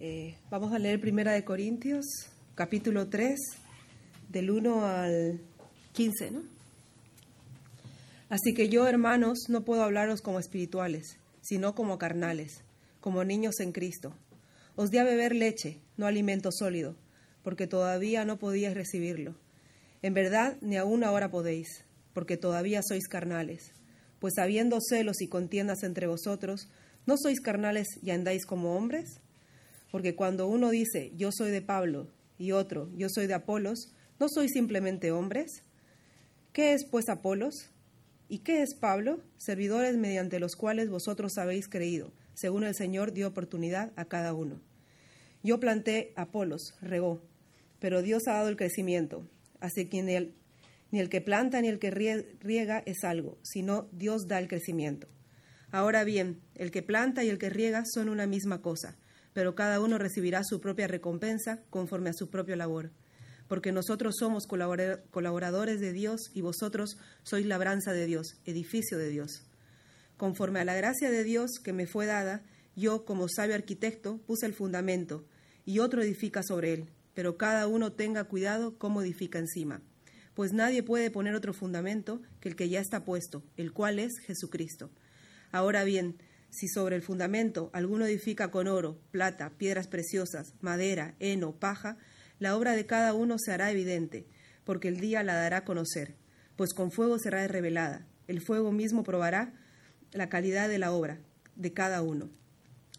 Eh, vamos a leer Primera de Corintios, capítulo 3, del 1 al 15, ¿no? Así que yo, hermanos, no puedo hablaros como espirituales, sino como carnales, como niños en Cristo. Os di a beber leche, no alimento sólido, porque todavía no podíais recibirlo. En verdad, ni aún ahora podéis, porque todavía sois carnales. Pues habiendo celos y contiendas entre vosotros, ¿no sois carnales y andáis como hombres? Porque cuando uno dice, yo soy de Pablo, y otro, yo soy de Apolos, ¿no sois simplemente hombres? ¿Qué es pues Apolos? ¿Y qué es Pablo? Servidores mediante los cuales vosotros habéis creído, según el Señor dio oportunidad a cada uno. Yo planté Apolos, regó, pero Dios ha dado el crecimiento. Así que ni el, ni el que planta ni el que riega es algo, sino Dios da el crecimiento. Ahora bien, el que planta y el que riega son una misma cosa pero cada uno recibirá su propia recompensa conforme a su propia labor. Porque nosotros somos colaboradores de Dios y vosotros sois labranza de Dios, edificio de Dios. Conforme a la gracia de Dios que me fue dada, yo, como sabio arquitecto, puse el fundamento, y otro edifica sobre él, pero cada uno tenga cuidado cómo edifica encima. Pues nadie puede poner otro fundamento que el que ya está puesto, el cual es Jesucristo. Ahora bien, si sobre el fundamento alguno edifica con oro, plata, piedras preciosas, madera, heno, paja, la obra de cada uno se hará evidente, porque el día la dará a conocer, pues con fuego será revelada. El fuego mismo probará la calidad de la obra de cada uno.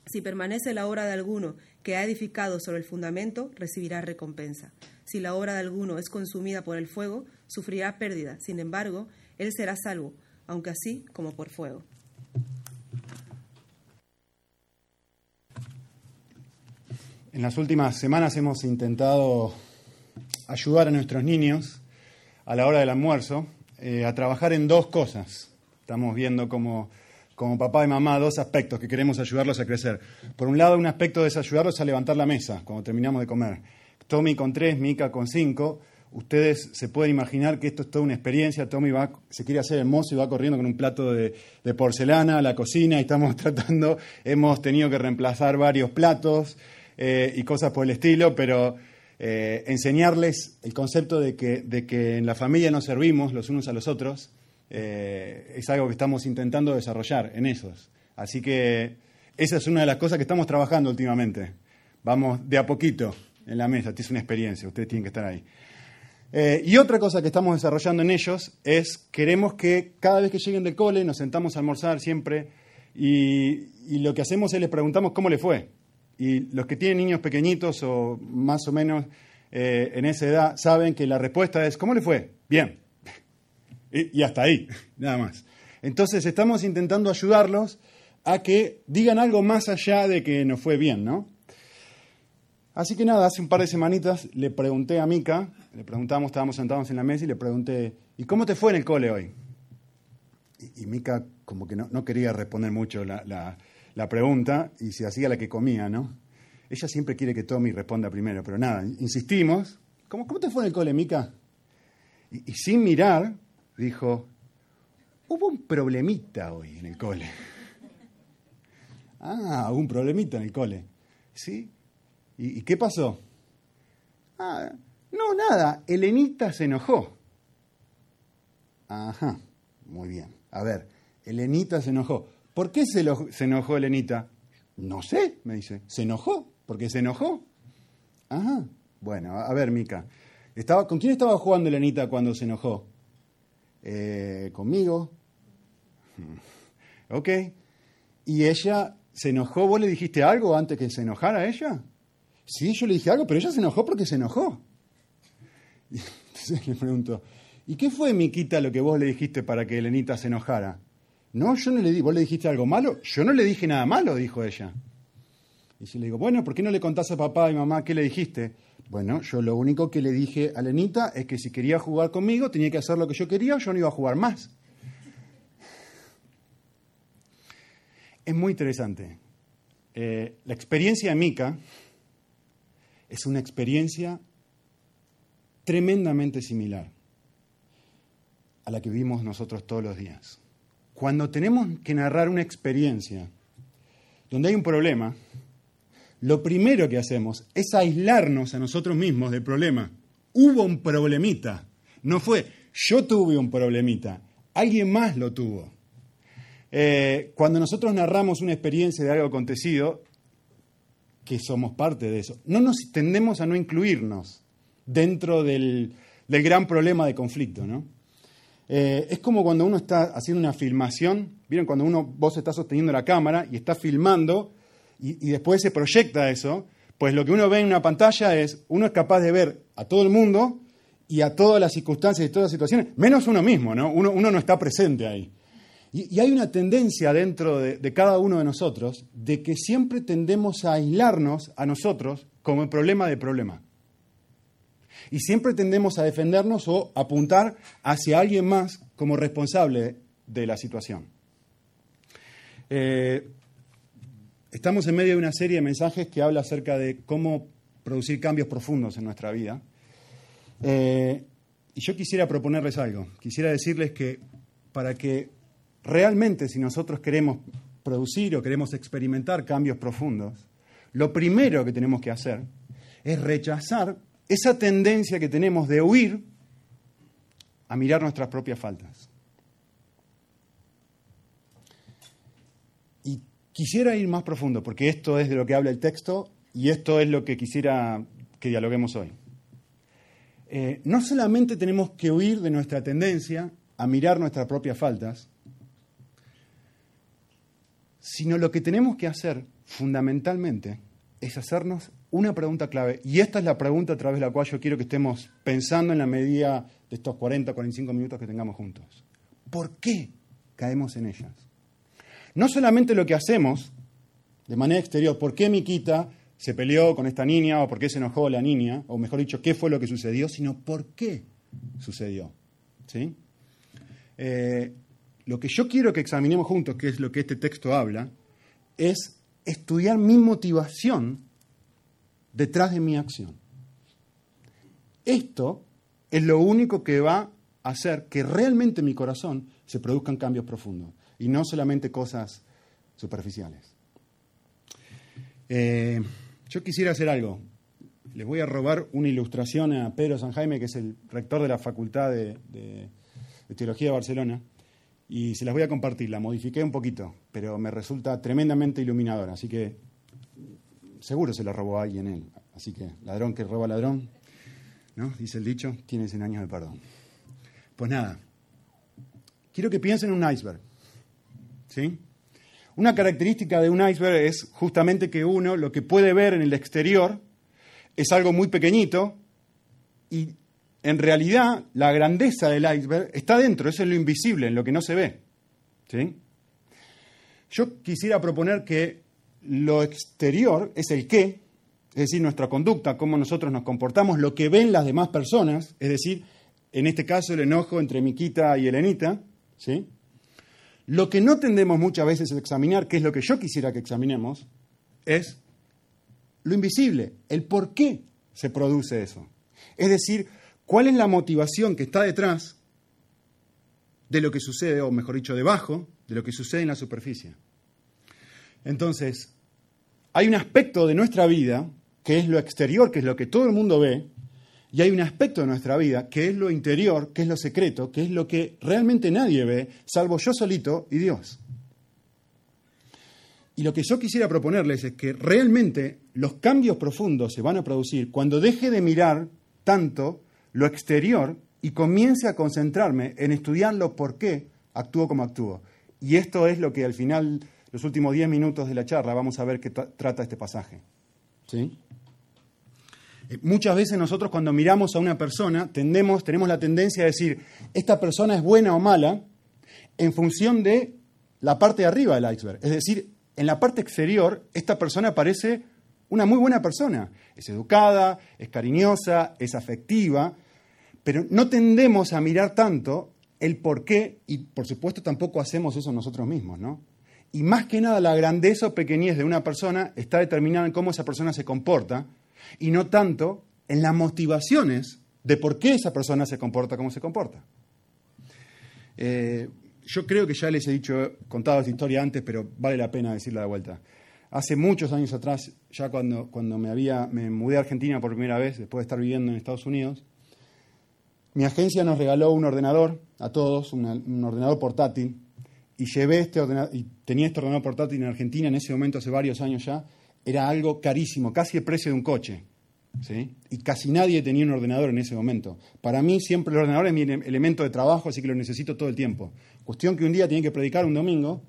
Si permanece la obra de alguno que ha edificado sobre el fundamento, recibirá recompensa. Si la obra de alguno es consumida por el fuego, sufrirá pérdida. Sin embargo, él será salvo, aunque así como por fuego. En las últimas semanas hemos intentado ayudar a nuestros niños a la hora del almuerzo eh, a trabajar en dos cosas. Estamos viendo como, como papá y mamá dos aspectos que queremos ayudarlos a crecer. Por un lado, un aspecto es ayudarlos a levantar la mesa cuando terminamos de comer. Tommy con tres, Mika con cinco. Ustedes se pueden imaginar que esto es toda una experiencia. Tommy va, se quiere hacer hermoso y va corriendo con un plato de, de porcelana a la cocina y estamos tratando, hemos tenido que reemplazar varios platos. Eh, y cosas por el estilo, pero eh, enseñarles el concepto de que, de que en la familia nos servimos los unos a los otros eh, es algo que estamos intentando desarrollar en esos. Así que esa es una de las cosas que estamos trabajando últimamente. Vamos de a poquito en la mesa, es una experiencia, ustedes tienen que estar ahí. y otra cosa que estamos desarrollando en ellos es, queremos que cada vez que lleguen del cole nos sentamos a almorzar siempre y, y lo que hacemos es les preguntamos cómo le fue. Y los que tienen niños pequeñitos o más o menos eh, en esa edad saben que la respuesta es, ¿cómo le fue? Bien. y, hasta ahí, nada más. Entonces estamos intentando ayudarlos a que digan algo más allá de que nos fue bien, ¿no? Así que nada, hace un par de semanitas le pregunté a Mica, le preguntamos, estábamos sentados en la mesa y le pregunté, ¿y cómo te fue en el cole hoy? Y, Mica como que no, quería responder mucho la pregunta y se hacía la que comía, ¿no? Ella siempre quiere que Tommy responda primero, pero nada, insistimos. ¿Cómo, cómo te fue en el cole, Mica? Y, sin mirar, dijo, hubo un problemita hoy en el cole. Ah, hubo un problemita en el cole. ¿Sí? ¿Y, qué pasó? Ah, no, nada, Elenita se enojó. Ajá, muy bien. A ver, Elenita se enojó. ¿Por qué se, se enojó Elenita? No sé, me dice. ¿Se enojó? ¿Por se enojó? Ajá. Bueno, a ver, Mica. Estaba, ¿Con quién estaba jugando Elenita cuando se enojó? Eh, conmigo. Ok. ¿Y ella se enojó? ¿Vos le dijiste algo antes que se enojara ella? Sí, yo le dije algo, pero ella se enojó porque se enojó. entonces le pregunto, ¿y qué fue, Miquita, lo que vos le dijiste para que Elenita se enojara? No, yo no le di, vos le dijiste algo malo. Yo no le dije nada malo, dijo ella. Y si le digo, bueno, ¿por qué no le contás a papá y mamá qué le dijiste? Bueno, yo lo único que le dije a Lenita es que si quería jugar conmigo tenía que hacer lo que yo quería, yo no iba a jugar más. Es muy interesante. Eh, la experiencia de Mika es una experiencia tremendamente similar a la que vivimos nosotros todos los días cuando tenemos que narrar una experiencia donde hay un problema, lo primero que hacemos es aislarnos a nosotros mismos del problema. Hubo un problemita. No fue yo tuve un problemita, alguien más lo tuvo. Eh, cuando nosotros narramos una experiencia de algo acontecido, que somos parte de eso, no nos tendemos a no incluirnos dentro del, gran problema de conflicto, ¿no? Eh, es como cuando uno está haciendo una filmación, ¿vieron? Cuando uno, vos estás sosteniendo la cámara y estás filmando y, después se proyecta eso, pues lo que uno ve en una pantalla es, uno es capaz de ver a todo el mundo y a todas las circunstancias y todas las situaciones, menos uno mismo, ¿no? Uno, no está presente ahí. Y, hay una tendencia dentro de, de, cada uno de nosotros de que siempre tendemos a aislarnos a nosotros como el problema de problema. Y siempre tendemos a defendernos o apuntar hacia alguien más como responsable de la situación. Eh, estamos en medio de una serie de mensajes que habla acerca de cómo producir cambios profundos en nuestra vida. Eh, y yo quisiera proponerles algo. Quisiera decirles que para que realmente si nosotros queremos producir o queremos experimentar cambios profundos, lo primero que tenemos que hacer es rechazar esa tendencia que tenemos de huir a mirar nuestras propias faltas. Y quisiera ir más profundo, porque esto es de lo que habla el texto y esto es lo que quisiera que dialoguemos hoy. Eh, no solamente tenemos que huir de nuestra tendencia a mirar nuestras propias faltas, sino lo que tenemos que hacer fundamentalmente es hacernos una pregunta clave. Y esta es la pregunta a través de la cual yo quiero que estemos pensando en la medida de estos 40, 45 minutos que tengamos juntos. ¿Por qué caemos en ellas? No solamente lo que hacemos de manera exterior, ¿por qué Miquita se peleó con esta niña o por qué se enojó la niña, o mejor dicho, qué fue lo que sucedió, sino por qué sucedió. ¿Sí? Eh, lo que yo quiero que examinemos juntos, que es lo que este texto habla, es estudiar mi motivación detrás de mi acción. Esto es lo único que va a hacer que realmente en mi corazón se produzcan cambios profundos y no solamente cosas superficiales. Eh, yo quisiera hacer algo. Les voy a robar una ilustración a Pedro San Jaime, que es el rector de la Facultad de, Teología de Barcelona, y se las voy a compartir. La modifiqué un poquito, pero me resulta tremendamente iluminadora, así que seguro se la robó alguien él. Así que ladrón que roba ladrón, ¿no? Dice el dicho, tiene 100 años de perdón. Pues nada, quiero que piensen en un iceberg, ¿sí? Una característica de un iceberg es justamente que uno lo que puede ver en el exterior es algo muy pequeñito y en realidad la grandeza del iceberg está dentro, eso es lo invisible, en lo que no se ve. ¿sí? Yo quisiera proponer que lo exterior es el qué, es decir, nuestra conducta, cómo nosotros nos comportamos, lo que ven las demás personas, es decir, en este caso el enojo entre Miquita y Elenita, ¿sí? Lo que no tendemos muchas veces a examinar, que es lo que yo quisiera que examinemos, es lo invisible, el por qué se produce eso. Es decir, cuál es la motivación que está detrás de lo que sucede, o mejor dicho, debajo de lo que sucede en la superficie. Entonces, hay un aspecto de nuestra vida, que es lo exterior, que es lo que todo el mundo ve, y hay un aspecto de nuestra vida que es lo interior, que es lo secreto, que es lo que realmente nadie ve, salvo yo solito y Dios. Y lo que yo quisiera proponerles es que realmente los cambios profundos se van a producir cuando deje de mirar tanto lo exterior y comience a concentrarme en estudiar lo por qué actúo como actúo. Y esto es lo que al final, los últimos diez minutos de la charla, vamos a ver qué trata este pasaje. ¿Sí? Eh, muchas veces nosotros cuando miramos a una persona tendemos, tenemos la tendencia a decir, esta persona es buena o mala en función de la parte de arriba del iceberg. Es decir, en la parte exterior, esta persona parece una muy buena persona. Es educada, es cariñosa, es afectiva, pero no tendemos a mirar tanto el por qué, y por supuesto tampoco hacemos eso nosotros mismos, ¿no? Y más que nada la grandeza o pequeñez de una persona está determinada en cómo esa persona se comporta y no tanto en las motivaciones de por qué esa persona se comporta como se comporta. Eh, yo creo que ya les he dicho, contado esta historia antes, pero vale la pena decirla de vuelta. hace muchos años atrás, ya cuando, cuando me, había, me mudé a Argentina por primera vez, después de estar viviendo en Estados Unidos, mi agencia nos regaló un ordenador a todos, un ordenador portátil, y llevé este ordenador, y tenía este ordenador portátil en Argentina en ese momento, hace varios años ya, era algo carísimo, casi el precio de un coche. Y casi nadie tenía un ordenador en ese momento. Para mí siempre el ordenador es mi elemento de trabajo, así que lo necesito todo el tiempo. Cuestión que un día tenía que predicar un domingo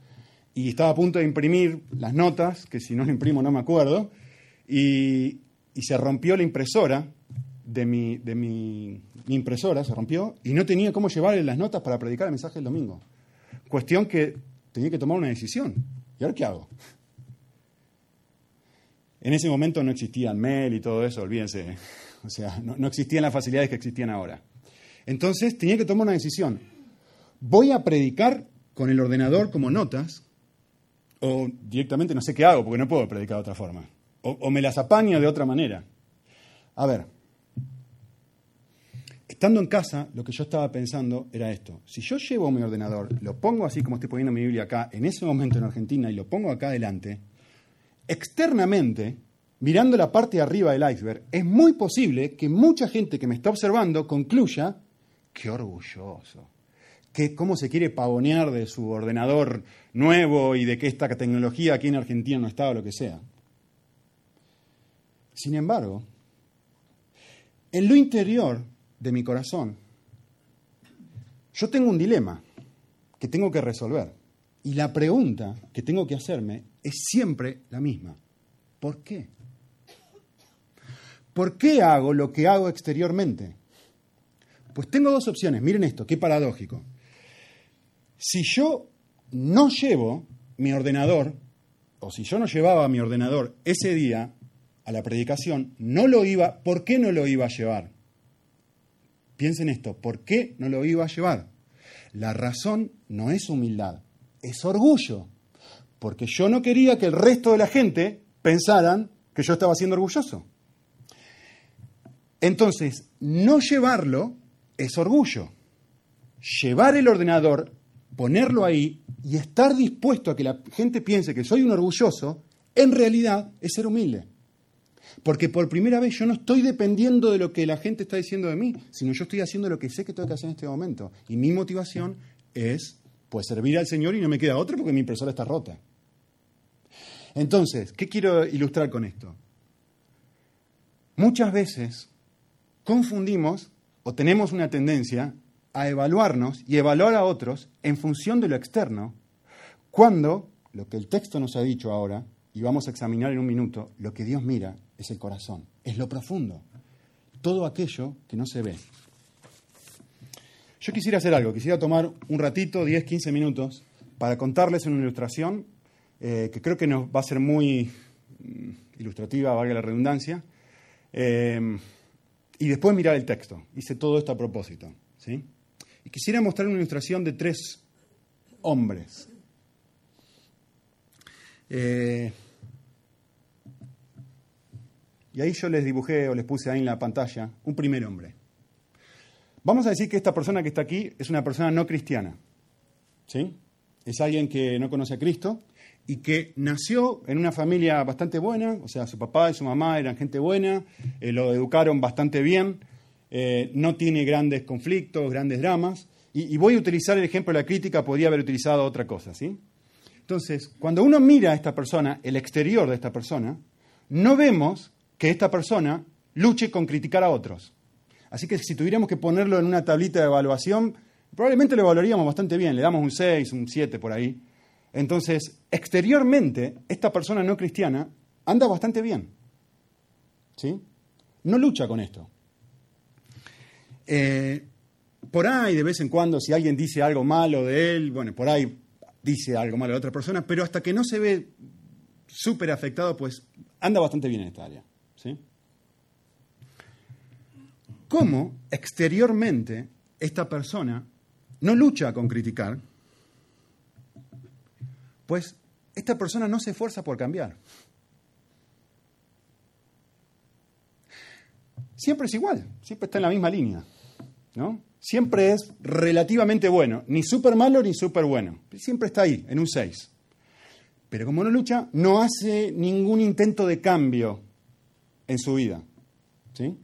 y estaba a punto de imprimir las notas, que si no lo imprimo no me acuerdo, y, se rompió la impresora de, mi, de mi, impresora, se rompió, y no tenía cómo llevarle las notas para predicar el mensaje el domingo. Cuestión que tenía que tomar una decisión. ¿Y ahora qué hago? En ese momento no existía el mail y todo eso, olvídense. O sea, no, no, existían las facilidades que existían ahora. Entonces tenía que tomar una decisión. ¿Voy a predicar con el ordenador como notas? O directamente no sé qué hago porque no puedo predicar de otra forma. O, o me las apaño de otra manera. A ver, estando en casa, lo que yo estaba pensando era esto. Si yo llevo mi ordenador, lo pongo así como estoy poniendo mi Biblia acá, en ese momento en Argentina, y lo pongo acá adelante, externamente, mirando la parte de arriba del iceberg, es muy posible que mucha gente que me está observando concluya, qué orgulloso, que cómo se quiere pavonear de su ordenador nuevo y de que esta tecnología aquí en Argentina no está o lo que sea. Sin embargo, en lo interior de mi corazón, yo tengo un dilema que tengo que resolver. Y la pregunta que tengo que hacerme es siempre la misma. ¿Por qué? ¿Por qué hago lo que hago exteriormente? Pues tengo dos opciones. Miren esto, qué paradójico. Si yo no llevo mi ordenador, o si yo no llevaba mi ordenador ese día a la predicación, no lo iba, ¿por qué no lo iba a llevar? Piensen esto, ¿por qué no lo iba a llevar? La razón no es humildad, es orgullo porque yo no quería que el resto de la gente pensaran que yo estaba siendo orgulloso. Entonces, no llevarlo es orgullo. Llevar el ordenador, ponerlo ahí y estar dispuesto a que la gente piense que soy un orgulloso, en realidad es ser humilde. Porque por primera vez yo no estoy dependiendo de lo que la gente está diciendo de mí, sino yo estoy haciendo lo que sé que tengo que hacer en este momento. Y mi motivación es pues servir al Señor y no me queda otra porque mi impresora está rota. Entonces, ¿qué quiero ilustrar con esto? Muchas veces confundimos o tenemos una tendencia a evaluarnos y evaluar a otros en función de lo externo, cuando lo que el texto nos ha dicho ahora, y vamos a examinar en un minuto, lo que Dios mira es el corazón, es lo profundo, todo aquello que no se ve. Yo quisiera hacer algo, quisiera tomar un ratito, 10, 15 minutos, para contarles una ilustración eh, que creo que nos va a ser muy mm, ilustrativa, valga la redundancia, eh, y después mirar el texto. Hice todo esto a propósito. ¿sí? Y quisiera mostrar una ilustración de tres hombres. Eh, y ahí yo les dibujé o les puse ahí en la pantalla un primer hombre. Vamos a decir que esta persona que está aquí es una persona no cristiana. ¿Sí? Es alguien que no conoce a Cristo y que nació en una familia bastante buena, o sea, su papá y su mamá eran gente buena, eh, lo educaron bastante bien, eh, no tiene grandes conflictos, grandes dramas, y, voy a utilizar el ejemplo de la crítica, podría haber utilizado otra cosa, ¿sí? Entonces, cuando uno mira a esta persona, el exterior de esta persona, no vemos que esta persona luche con criticar a otros. Así que si tuviéramos que ponerlo en una tablita de evaluación, probablemente lo evaluaríamos bastante bien, le damos un 6, un 7 por ahí, entonces, exteriormente, esta persona no cristiana anda bastante bien. ¿Sí? No lucha con esto. Eh, por ahí, de vez en cuando, si alguien dice algo malo de él, bueno, por ahí dice algo malo de otra persona, pero hasta que no se ve súper afectado, pues anda bastante bien en esta área. ¿Cómo exteriormente esta persona no lucha con criticar, pues esta persona no se esfuerza por cambiar. Siempre es igual, siempre está en la misma línea, ¿no? Siempre es relativamente bueno, ni súper malo ni súper bueno, siempre está ahí, en un 6. Pero como no lucha, no hace ningún intento de cambio en su vida. ¿Sí?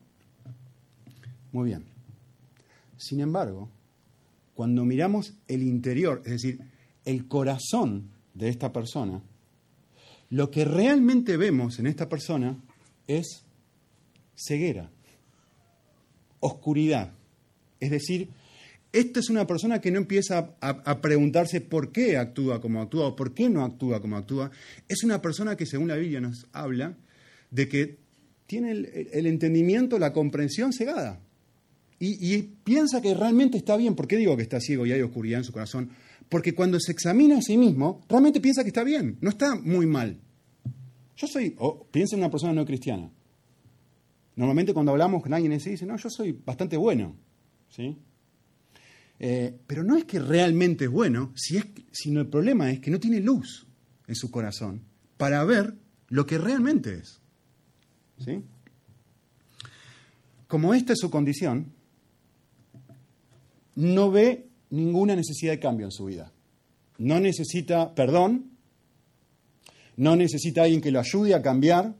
Muy bien. Sin embargo, cuando miramos el interior, es decir, el corazón de esta persona, lo que realmente vemos en esta persona es ceguera, oscuridad. Es decir, esta es una persona que no empieza a, preguntarse por qué actúa como actúa o por qué no actúa como actúa. Es una persona que, según la Biblia nos habla, de que tiene el, entendimiento, la comprensión cegada. Y, piensa que realmente está bien. ¿Por qué digo que está ciego y hay oscuridad en su corazón? Porque cuando se examina a sí mismo, realmente piensa que está bien, no está muy mal. Yo soy, o piensa en una persona no cristiana. Normalmente cuando hablamos con alguien así, dice, no, yo soy bastante bueno. ¿Sí? Eh, pero no es que realmente es bueno, si es, sino el problema es que no tiene luz en su corazón para ver lo que realmente es. ¿Sí? Como esta es su condición, no ve ninguna necesidad de cambio en su vida. No necesita perdón, no necesita alguien que lo ayude a cambiar,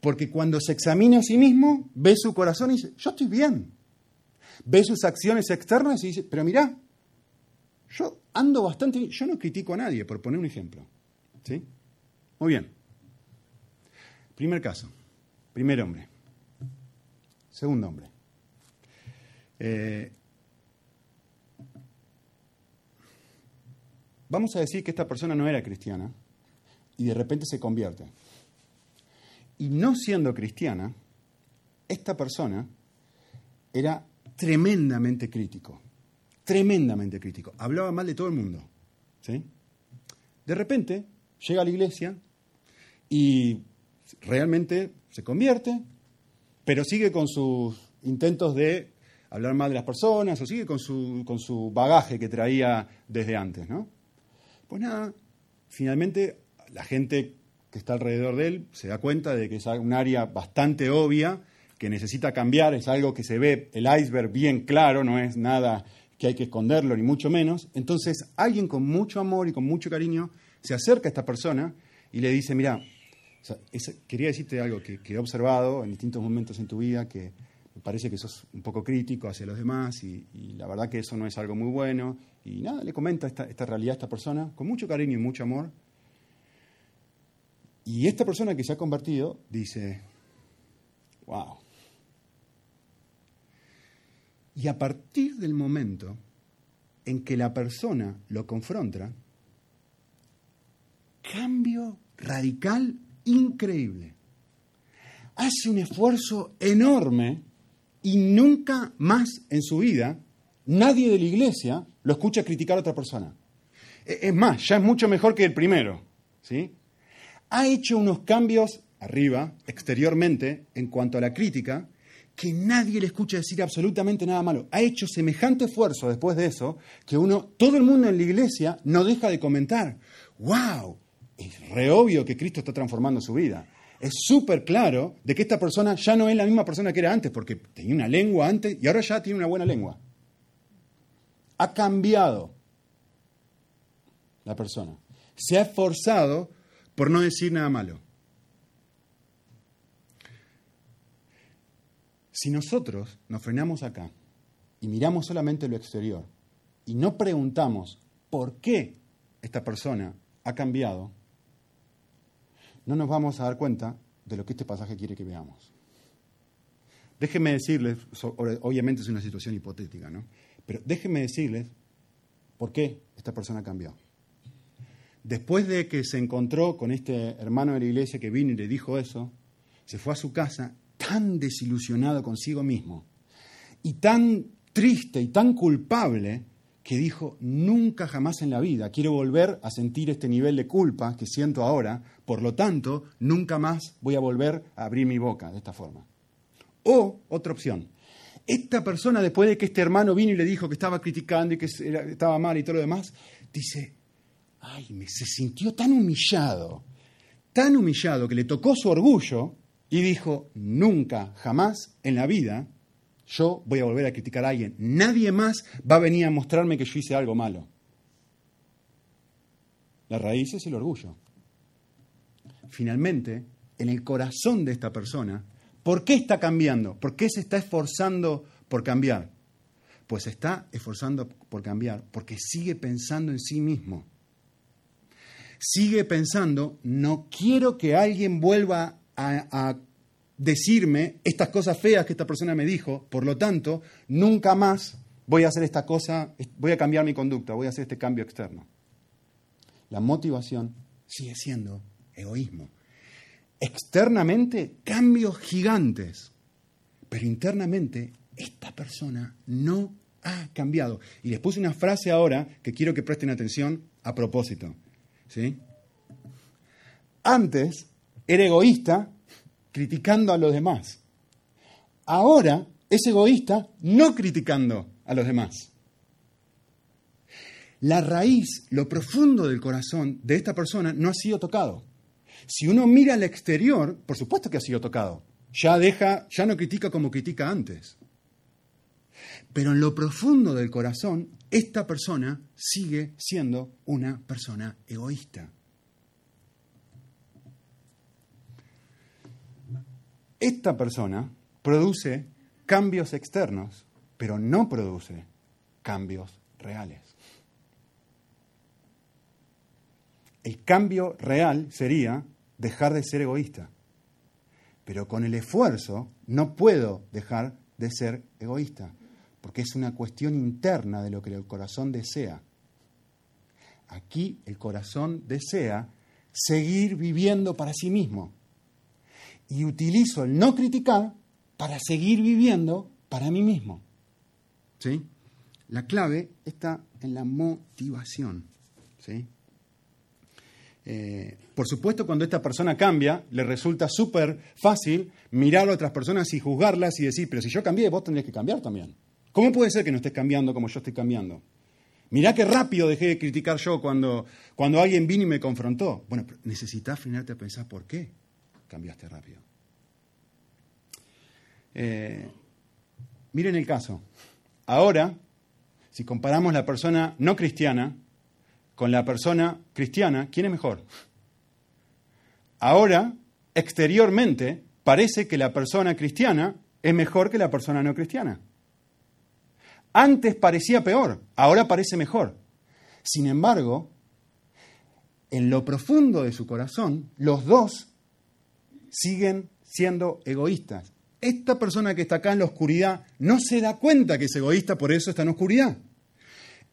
porque cuando se examina a sí mismo, ve su corazón y dice, yo estoy bien. Ve sus acciones externas y dice, pero mirá, yo ando bastante bien, yo no critico a nadie, por poner un ejemplo. ¿Sí? Muy bien. Primer caso, primer hombre. Segundo hombre. Eh, vamos a decir que esta persona no era cristiana y de repente se convierte. Y no siendo cristiana, esta persona era tremendamente crítico, tremendamente crítico. Hablaba mal de todo el mundo. ¿sí? De repente llega a la iglesia y realmente se convierte, pero sigue con sus intentos de hablar mal de las personas o sigue con su, con su bagaje que traía desde antes. ¿no? Pues nada, finalmente la gente que está alrededor de él se da cuenta de que es un área bastante obvia, que necesita cambiar, es algo que se ve el iceberg bien claro, no es nada que hay que esconderlo, ni mucho menos. Entonces, alguien con mucho amor y con mucho cariño se acerca a esta persona y le dice, mira, quería decirte algo que, he observado en distintos momentos en tu vida, que me parece que sos un poco crítico hacia los demás y, la verdad que eso no es algo muy bueno. Y nada, le comenta esta, esta realidad a esta persona con mucho cariño y mucho amor. Y esta persona que se ha convertido dice, wow. Y a partir del momento en que la persona lo confronta, cambio radical increíble. Hace un esfuerzo enorme y nunca más en su vida nadie de la iglesia lo escucha criticar a otra persona. E-, es más, ya es mucho mejor que el primero. ¿sí? ha hecho unos cambios arriba, exteriormente, en cuanto a la crítica, que nadie le escucha decir absolutamente nada malo. Ha hecho semejante esfuerzo después de eso que uno, todo el mundo en la iglesia no deja de comentar. ¡Wow! Es re obvio que Cristo está transformando su vida. Es súper claro de que esta persona ya no es la misma persona que era antes, porque tenía una lengua antes y ahora ya tiene una buena lengua. Ha cambiado la persona. Se ha esforzado por no decir nada malo. Si nosotros nos frenamos acá y miramos solamente lo exterior y no preguntamos por qué esta persona ha cambiado, no nos vamos a dar cuenta de lo que este pasaje quiere que veamos. Déjenme decirles, obviamente es una situación hipotética, ¿no? Pero déjenme decirles por qué esta persona cambió. Después de que se encontró con este hermano de la iglesia que vino y le dijo eso, se fue a su casa tan desilusionado consigo mismo y tan triste y tan culpable que dijo, nunca jamás en la vida quiero volver a sentir este nivel de culpa que siento ahora, por lo tanto, nunca más voy a volver a abrir mi boca de esta forma. O otra opción, esta persona después de que este hermano vino y le dijo que estaba criticando y que estaba mal y todo lo demás, dice, ay, me, se sintió tan humillado, tan humillado que le tocó su orgullo y dijo, nunca, jamás en la vida yo voy a volver a criticar a alguien. Nadie más va a venir a mostrarme que yo hice algo malo. La raíz es el orgullo. finalmente en el corazón de esta persona por qué está cambiando, por qué se está esforzando por cambiar. Pues se está esforzando por cambiar porque sigue pensando en sí mismo. Sigue pensando, no quiero que alguien vuelva a, decirme estas cosas feas que esta persona me dijo, por lo tanto, nunca más voy a hacer esta cosa, voy a cambiar mi conducta, voy a hacer este cambio externo. La motivación sigue siendo egoísmo. Externamente, cambios gigantes, pero internamente, esta persona no ha cambiado. Y les puse una frase ahora que quiero que presten atención a propósito. ¿sí? Antes era egoísta criticando a los demás. Ahora es egoísta no criticando a los demás. La raíz, lo profundo del corazón de esta persona no ha sido tocado. Si uno mira al exterior, por supuesto que ha sido tocado. Ya deja, ya no critica como critica antes. Pero en lo profundo del corazón, esta persona sigue siendo una persona egoísta. Esta persona produce cambios externos, pero no produce cambios reales. El cambio real sería dejar de ser egoísta. Pero con el esfuerzo no puedo dejar de ser egoísta, porque es una cuestión interna de lo que el corazón desea. Aquí el corazón desea seguir viviendo para sí mismo. Y utilizo el no criticar para seguir viviendo para mí mismo. ¿Sí? La clave está en la motivación. ¿Sí? Eh, por supuesto, cuando esta persona cambia, le resulta súper fácil mirar a otras personas y juzgarlas y decir, pero si yo cambié, vos tendrías que cambiar también. ¿Cómo puede ser que no estés cambiando como yo estoy cambiando? Mirá qué rápido dejé de criticar yo cuando, cuando alguien vino y me confrontó. Bueno, necesitas frenarte a pensar por qué cambiaste rápido. Eh, miren el caso. Ahora, si comparamos la persona no cristiana con la persona cristiana, ¿quién es mejor? Ahora, exteriormente, parece que la persona cristiana es mejor que la persona no cristiana. Antes parecía peor, ahora parece mejor. Sin embargo, en lo profundo de su corazón, los dos siguen siendo egoístas. Esta persona que está acá en la oscuridad no se da cuenta que es egoísta, por eso está en oscuridad.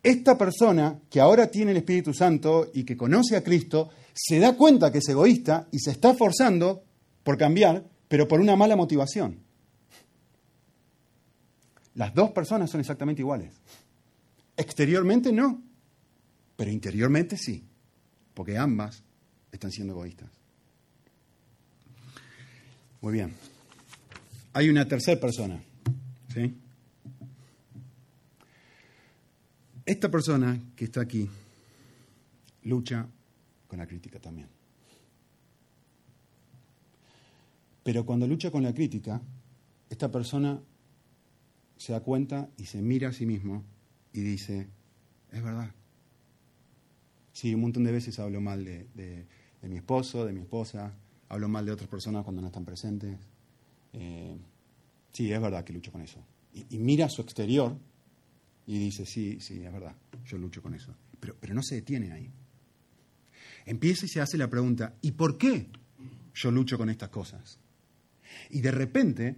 Esta persona que ahora tiene el Espíritu Santo y que conoce a Cristo, se da cuenta que es egoísta y se está forzando por cambiar, pero por una mala motivación. Las dos personas son exactamente iguales. Exteriormente no, pero interiormente sí, porque ambas están siendo egoístas. Muy bien. Hay una tercera persona, ¿sí? Esta persona que está aquí lucha con la crítica también. Pero cuando lucha con la crítica, esta persona se da cuenta y se mira a sí mismo y dice, es verdad. Sí, un montón de veces hablo mal de, mi esposo, de mi esposa, hablo mal de otras personas cuando no están presentes. Eh, sí, es verdad que lucho con eso. Y, y mira su exterior y dice, sí, sí, es verdad, yo lucho con eso. Pero, pero no se detiene ahí. Empieza y se hace la pregunta, ¿y por qué yo lucho con estas cosas? Y de repente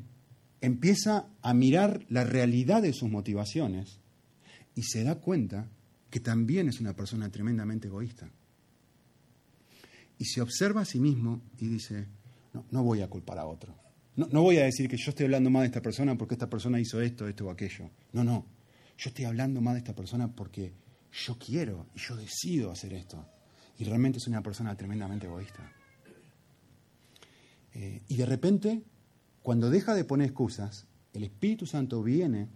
empieza a mirar la realidad de sus motivaciones y se da cuenta que también es una persona tremendamente egoísta. Y se observa a sí mismo y dice, no, no voy a culpar a otro. No, no voy a decir que yo estoy hablando mal de esta persona porque esta persona hizo esto, esto o aquello. No, no yo estoy hablando más de esta persona porque yo quiero y yo decido hacer esto. Y realmente soy una persona tremendamente egoísta. Eh, y de repente, cuando deja de poner excusas, el Espíritu Santo viene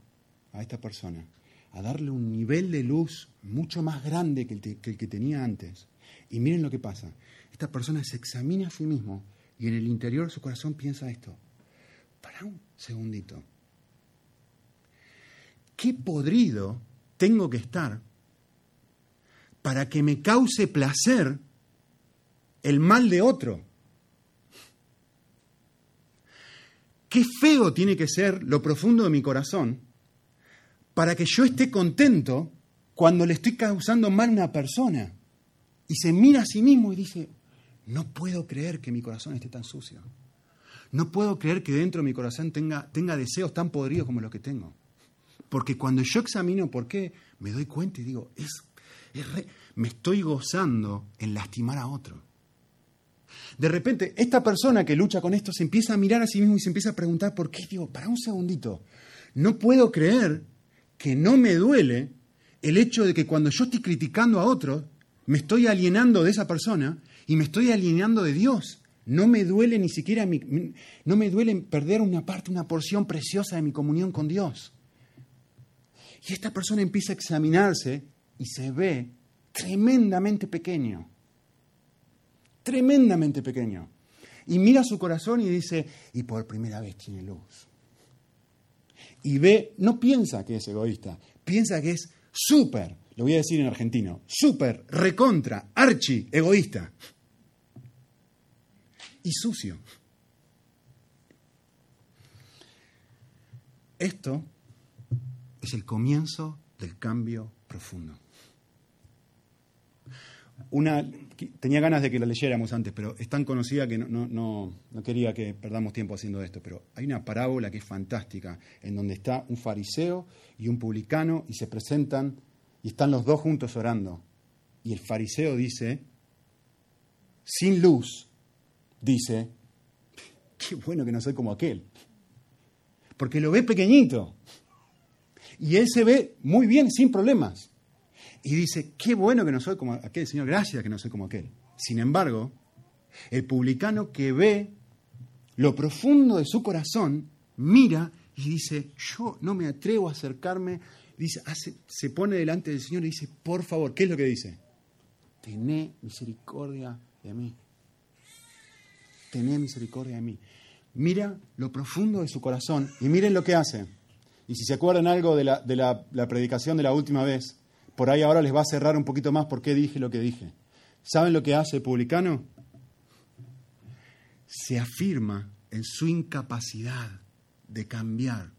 a esta persona a darle un nivel de luz mucho más grande que el que tenía antes. Y miren lo que pasa. Esta persona se examina a sí mismo y en el interior de su corazón piensa esto. Para un segundito. Qué podrido tengo que estar para que me cause placer el mal de otro. Qué feo tiene que ser lo profundo de mi corazón para que yo esté contento cuando le estoy causando mal a una persona. Y se mira a sí mismo y dice, no puedo creer que mi corazón esté tan sucio. No puedo creer que dentro de mi corazón tenga, deseos tan podridos como los que tengo. Porque cuando yo examino por qué, me doy cuenta y digo, es, me estoy gozando en lastimar a otro. De repente, esta persona que lucha con esto se empieza a mirar a sí mismo y se empieza a preguntar por qué. Digo, para un segundito, no puedo creer que no me duele el hecho de que cuando yo estoy criticando a otro, me estoy alienando de esa persona y me estoy alienando de Dios. No me duele ni siquiera, no me duele perder una parte, una porción preciosa de mi comunión con Dios. Y esta persona empieza a examinarse y se ve tremendamente pequeño. Tremendamente pequeño. Y mira su corazón y dice, y por primera vez tiene luz. Y ve, no piensa que es egoísta, piensa que es súper, lo voy a decir en argentino, súper, recontra, archi, egoísta. Y sucio. Esto es el comienzo del cambio profundo. Una, tenía ganas de que la leyéramos antes, pero es tan conocida que no, no, quería que perdamos tiempo haciendo esto. Pero hay una parábola que es fantástica, en donde está un fariseo y un publicano y se presentan y están los dos juntos orando. Y el fariseo dice, sin luz, dice, qué bueno que no soy como aquel. Porque lo ve pequeñito. Y él se ve muy bien, sin problemas. Y dice, qué bueno que no soy como aquel, Señor, gracias que no soy como aquel. Sin embargo, el publicano que ve lo profundo de su corazón, mira y dice, yo no me atrevo a acercarme, dice, se pone delante del Señor y dice, por favor, ¿qué es lo que dice? Tené misericordia de mí. Tené misericordia de mí. Mira lo profundo de su corazón y miren lo que hace. Y si se acuerdan algo de, la, de la, predicación de la última vez, por ahí ahora les va a cerrar un poquito más por qué dije lo que dije. ¿Saben lo que hace el publicano? Se afirma en su incapacidad de cambiar.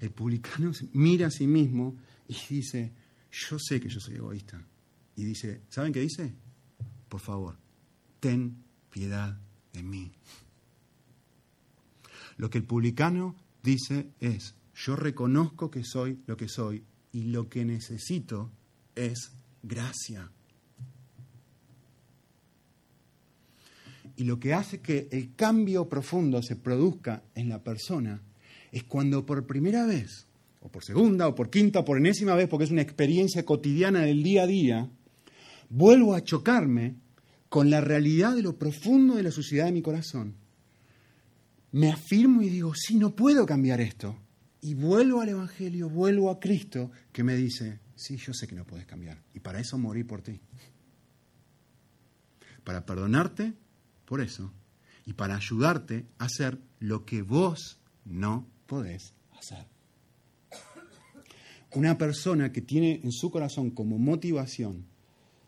El publicano mira a sí mismo y dice, yo sé que yo soy egoísta. Y dice, ¿saben qué dice? Por favor, ten piedad de mí. Lo que el publicano dice es, yo reconozco que soy lo que soy y lo que necesito es gracia. Y lo que hace que el cambio profundo se produzca en la persona es cuando por primera vez, o por segunda, o por quinta, o por enésima vez, porque es una experiencia cotidiana del día a día, vuelvo a chocarme con la realidad de lo profundo de la sociedad de mi corazón me afirmo y digo, sí, no puedo cambiar esto. Y vuelvo al Evangelio, vuelvo a Cristo, que me dice, sí, yo sé que no puedes cambiar. Y para eso morí por ti. Para perdonarte por eso. Y para ayudarte a hacer lo que vos no podés hacer. Una persona que tiene en su corazón como motivación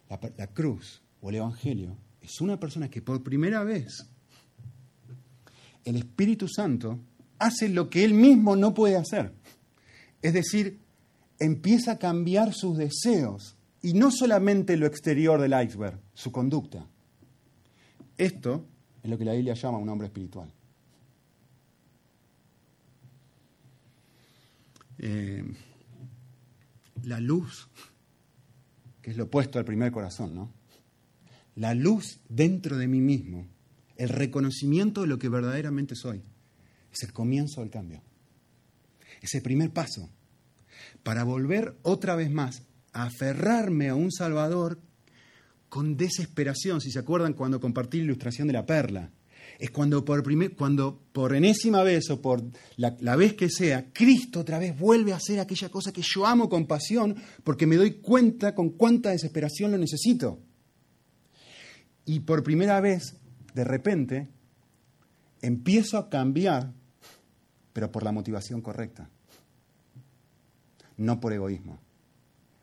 la, la cruz o el Evangelio es una persona que por primera vez el Espíritu Santo hace lo que él mismo no puede hacer. Es decir, empieza a cambiar sus deseos y no solamente lo exterior del iceberg, su conducta. Esto es lo que la Biblia llama un hombre espiritual. Eh, la luz, que es lo opuesto al primer corazón, ¿no? La luz dentro de mí mismo el reconocimiento de lo que verdaderamente soy. Es el comienzo del cambio. Es el primer paso para volver otra vez más a aferrarme a un Salvador con desesperación. Si se acuerdan cuando compartí la ilustración de la perla, es cuando por, cuando por enésima vez o por la, la, vez que sea, Cristo otra vez vuelve a hacer aquella cosa que yo amo con pasión porque me doy cuenta con cuánta desesperación lo necesito. Y por primera vez de repente empiezo a cambiar, pero por la motivación correcta, no por egoísmo.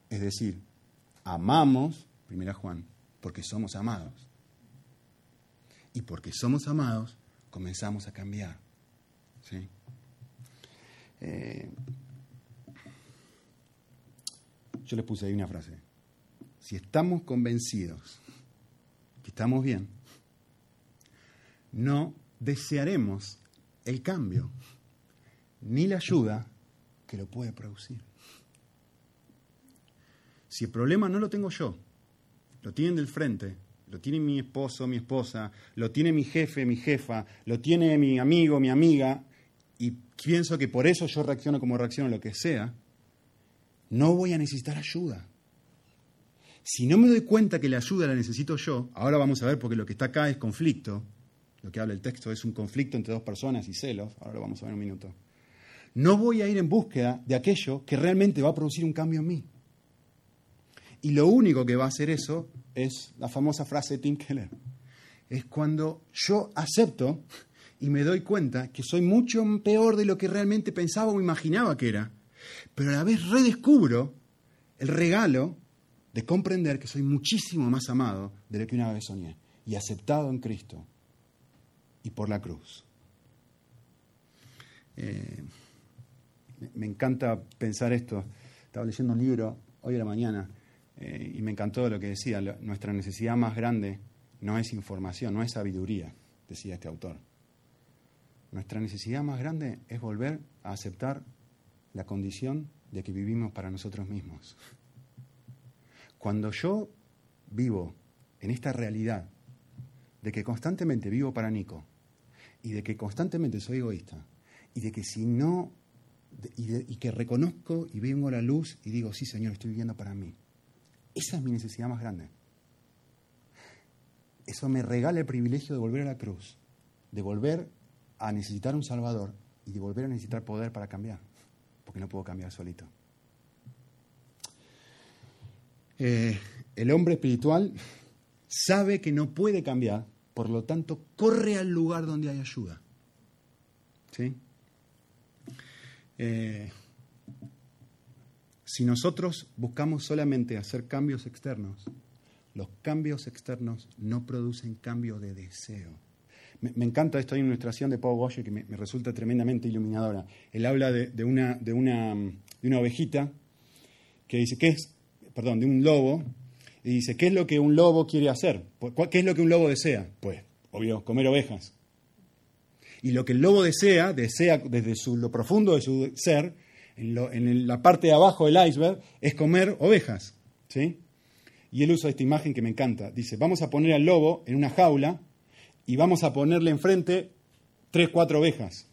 Es decir, amamos, primera Juan, porque somos amados. Y porque somos amados, comenzamos a cambiar. ¿sí? Eh, yo les puse ahí una frase. Si estamos convencidos que estamos bien, no desearemos el cambio ni la ayuda que lo puede producir. Si el problema no lo tengo yo, lo tienen del frente, lo tiene mi esposo, mi esposa, lo tiene mi jefe, mi jefa, lo tiene mi amigo, mi amiga, y pienso que por eso yo reacciono como reacciono, lo que sea, no voy a necesitar ayuda. Si no me doy cuenta que la ayuda la necesito yo, ahora vamos a ver porque lo que está acá es conflicto, lo que habla el texto es un conflicto entre dos personas y celos, ahora lo vamos a ver en un minuto. No voy a ir en búsqueda de aquello que realmente va a producir un cambio en mí. Y lo único que va a hacer eso es la famosa frase de Tim Keller. Es cuando yo acepto y me doy cuenta que soy mucho peor de lo que realmente pensaba o imaginaba que era, pero a la vez redescubro el regalo de comprender que soy muchísimo más amado de lo que una vez soñé y aceptado en Cristo y por la cruz. Eh, me encanta pensar esto. Estaba leyendo un libro hoy a la mañana eh, y me encantó lo que decía. Nuestra necesidad más grande no es información, no es sabiduría, decía este autor. Nuestra necesidad más grande es volver a aceptar la condición de que vivimos para nosotros mismos. Cuando yo vivo en esta realidad de que constantemente vivo para Nico y de que constantemente soy egoísta y de que si no y, que reconozco y vengo a la luz y digo, sí Señor, estoy viviendo para mí. Esa es mi necesidad más grande. Eso me regala el privilegio de volver a la cruz, de volver a necesitar un Salvador y de volver a necesitar poder para cambiar, porque no puedo cambiar solito. Eh, el hombre espiritual sabe que no puede cambiar, por lo tanto corre al lugar donde hay ayuda. ¿Sí? Eh, si nosotros buscamos solamente hacer cambios externos, los cambios externos no producen cambio de deseo. Me, encanta esta ilustración de Paul Goye que me, resulta tremendamente iluminadora. Él habla de, una, de, una, de una ovejita que dice, ¿qué es? Perdón, de un lobo, y dice, ¿qué es lo que un lobo quiere hacer? ¿Qué es lo que un lobo desea? Pues, obvio, comer ovejas. Y lo que el lobo desea, desea desde lo profundo de su ser, en, la parte de abajo del iceberg, es comer ovejas. ¿sí? Y él usa esta imagen que me encanta. Dice, vamos a poner al lobo en una jaula y vamos a ponerle enfrente tres, cuatro ovejas.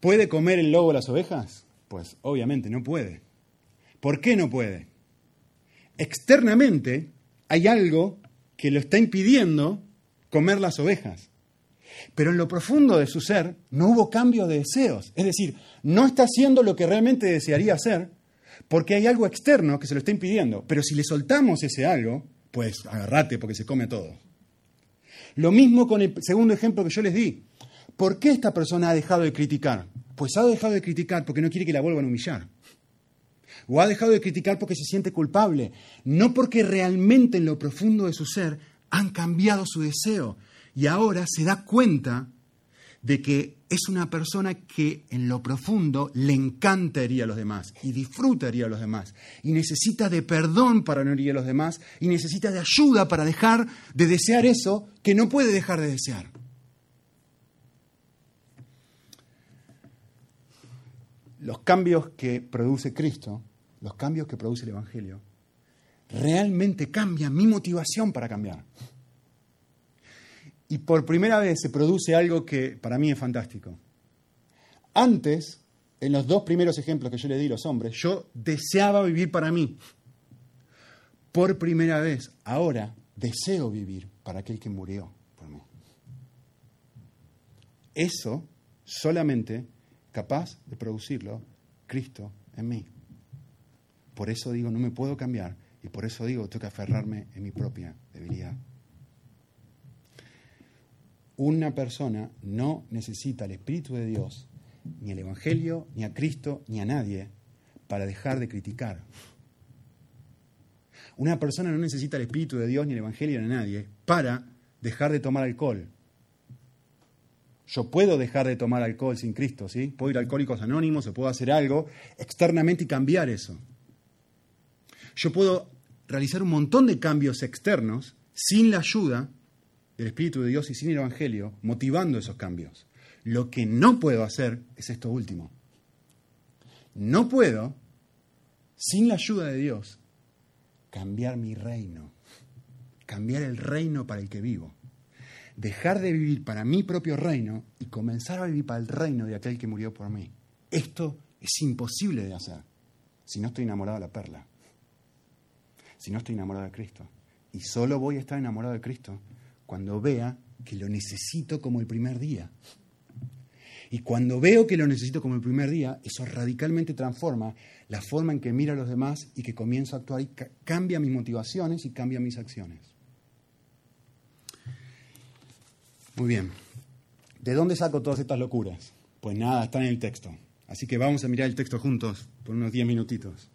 ¿Puede comer el lobo las ovejas? Pues obviamente no puede. ¿Por qué no puede? Externamente hay algo que lo está impidiendo comer las ovejas. Pero en lo profundo de su ser no hubo cambio de deseos. Es decir, no está haciendo lo que realmente desearía hacer porque hay algo externo que se lo está impidiendo. Pero si le soltamos ese algo, pues agarrate porque se come todo. Lo mismo con el segundo ejemplo que yo les di. ¿Por qué esta persona ha dejado de criticar? Pues ha dejado de criticar porque no quiere que la vuelvan a humillar. O ha dejado de criticar porque se siente culpable. No porque realmente en lo profundo de su ser han cambiado su deseo y ahora se da cuenta de que es una persona que en lo profundo le encanta herir a los demás y disfruta herir a los demás y necesita de perdón para no herir a los demás y necesita de ayuda para dejar de desear eso que no puede dejar de desear. Los cambios que produce Cristo, los cambios que produce el Evangelio, realmente cambia mi motivación para cambiar. Y por primera vez se produce algo que para mí es fantástico. Antes, en los dos primeros ejemplos que yo le di a los hombres, yo deseaba vivir para mí. Por primera vez, ahora deseo vivir para aquel que murió por mí. Eso solamente capaz de producirlo Cristo en mí. Por eso digo, no me puedo cambiar y por eso digo, tengo que aferrarme en mi propia debilidad. Una persona no necesita el Espíritu de Dios, ni el Evangelio, ni a Cristo, ni a nadie, para dejar de criticar. Una persona no necesita el Espíritu de Dios, ni el Evangelio, ni a nadie, para dejar de tomar alcohol. Yo puedo dejar de tomar alcohol sin Cristo, ¿sí? Puedo ir Alcohólicos Anónimos o puedo hacer algo externamente y cambiar eso. Yo puedo realizar un montón de cambios externos sin la ayuda del Espíritu de Dios y sin el Evangelio, motivando esos cambios. Lo que no puedo hacer es esto último. No puedo, sin la ayuda de Dios, cambiar mi reino, cambiar el reino para el que vivo dejar de vivir para mi propio reino y comenzar a vivir para el reino de aquel que murió por mí. Esto es imposible de hacer si no estoy enamorado de la perla, si no estoy enamorado de Cristo. Y solo voy a estar enamorado de Cristo cuando vea que lo necesito como el primer día. Y cuando veo que lo necesito como el primer día, eso radicalmente transforma la forma en que miro a los demás y que comienzo a actuar y cambia mis motivaciones y cambia mis acciones. Muy bien. ¿De dónde saco todas estas locuras? Pues nada, está en el texto. Así que vamos a mirar el texto juntos por unos diez minutitos.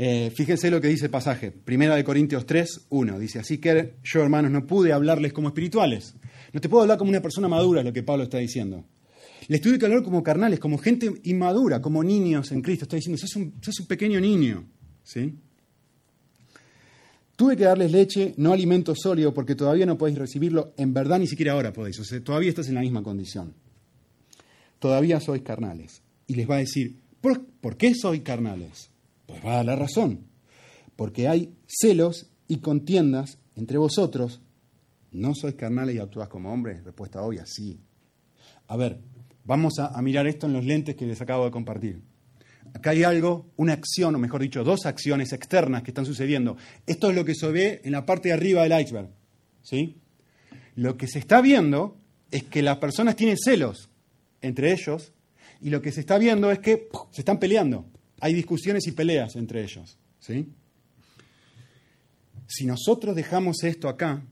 Eh, fíjense lo que dice el pasaje. Primera de Corintios 3, 1. Dice, así que yo, hermanos, no pude hablarles como espirituales. No te puedo hablar como una persona madura, lo que Pablo está diciendo. Les tuve que hablar como carnales, como gente inmadura, como niños en Cristo. Está diciendo, sos un, un pequeño niño. ¿Sí? Tuve que darles leche, no alimento sólido, porque todavía no podéis recibirlo. En verdad, ni siquiera ahora podéis. O sea, todavía estás en la misma condición. Todavía sois carnales. Y les va a decir, ¿por, qué sois carnales? Pues va a la razón. Porque hay celos y contiendas entre vosotros. ¿No sois carnales y actúas como hombres? Respuesta obvia, sí. A ver, vamos a mirar esto en los lentes que les acabo de compartir. Acá hay algo, una acción, o mejor dicho, dos acciones externas que están sucediendo. Esto es lo que se ve en la parte de arriba del iceberg. ¿sí? Lo que se está viendo es que las personas tienen celos entre ellos y lo que se está viendo es que se están peleando. Hay discusiones y peleas entre ellos. ¿sí? Si nosotros dejamos esto acá,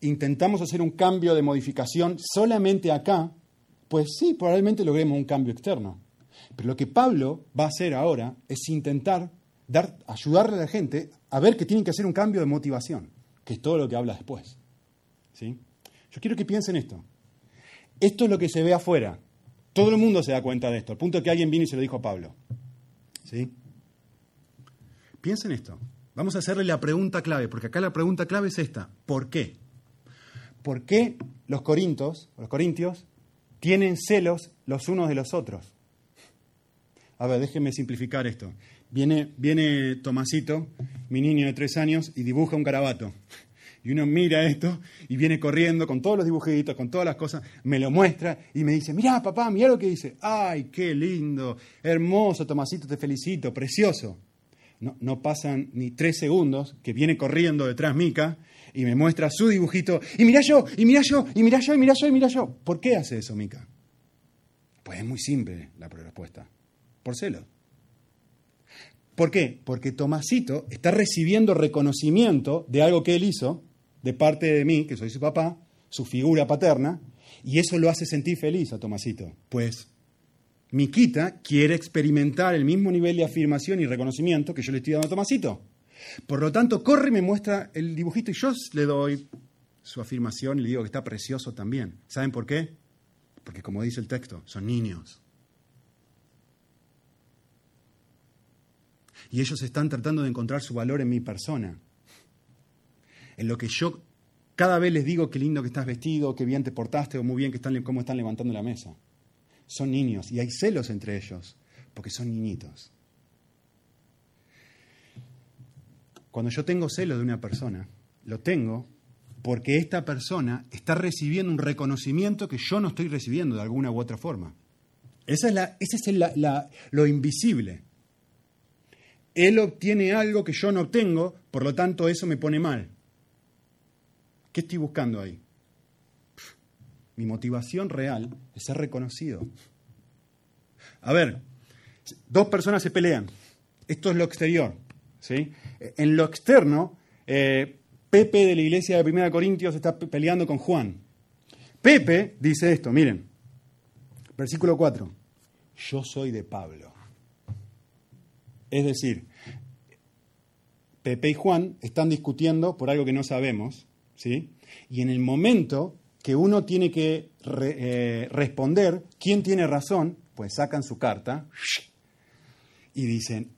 intentamos hacer un cambio de modificación solamente acá, pues sí, probablemente logremos un cambio externo. Pero lo que Pablo va a hacer ahora es intentar dar, ayudarle a la gente a ver que tienen que hacer un cambio de motivación, que es todo lo que habla después. ¿Sí? Yo quiero que piensen esto. Esto es lo que se ve afuera. Todo el mundo se da cuenta de esto, al punto que alguien vino y se lo dijo a Pablo. ¿Sí? Piensen esto. Vamos a hacerle la pregunta clave, porque acá la pregunta clave es esta. ¿Por qué? ¿Por qué los corintios, los corintios tienen celos los unos de los otros? A ver, déjenme simplificar esto. Viene, viene Tomasito, mi niño de tres años, y dibuja un carabato. Y uno mira esto y viene corriendo con todos los dibujitos, con todas las cosas, me lo muestra y me dice, mirá papá, mirá lo que dice. ¡Ay, qué lindo! Hermoso, Tomasito, te felicito, precioso. No, pasan ni tres segundos que viene corriendo detrás Mica y me muestra su dibujito. Y mirá yo, y mirá yo, y mirá yo, y mirá yo, y mirá yo. ¿Por qué hace eso Mica? Pues es muy simple la respuesta por celos. ¿Por qué? Porque Tomasito está recibiendo reconocimiento de algo que él hizo, de parte de mí, que soy su papá, su figura paterna, y eso lo hace sentir feliz a Tomasito. Pues Miquita quiere experimentar el mismo nivel de afirmación y reconocimiento que yo le estoy dando a Tomasito. Por lo tanto, corre y me muestra el dibujito y yo le doy su afirmación y le digo que está precioso también. ¿Saben por qué? Porque como dice el texto, son niños. y ellos están tratando de encontrar su valor en mi persona. En lo que yo cada vez les digo qué lindo que estás vestido, qué bien te portaste o muy bien que están, cómo están levantando la mesa. Son niños y hay celos entre ellos porque son niñitos. Cuando yo tengo celos de una persona, lo tengo porque esta persona está recibiendo un reconocimiento que yo no estoy recibiendo de alguna u otra forma. Esa es la, ese es la, lo invisible. Él obtiene algo que yo no obtengo, por lo tanto eso me pone mal. ¿Qué estoy buscando ahí? Mi motivación real es ser reconocido. A ver, dos personas se pelean. Esto es lo exterior. ¿sí? En lo externo, eh, Pepe de la iglesia de Primera Corintios está peleando con Juan. Pepe dice esto, miren, versículo 4, yo soy de Pablo. Es decir, Pepe y Juan están discutiendo por algo que no sabemos, ¿sí? Y en el momento que uno tiene que eh, responder quién tiene razón, pues sacan su carta y dicen,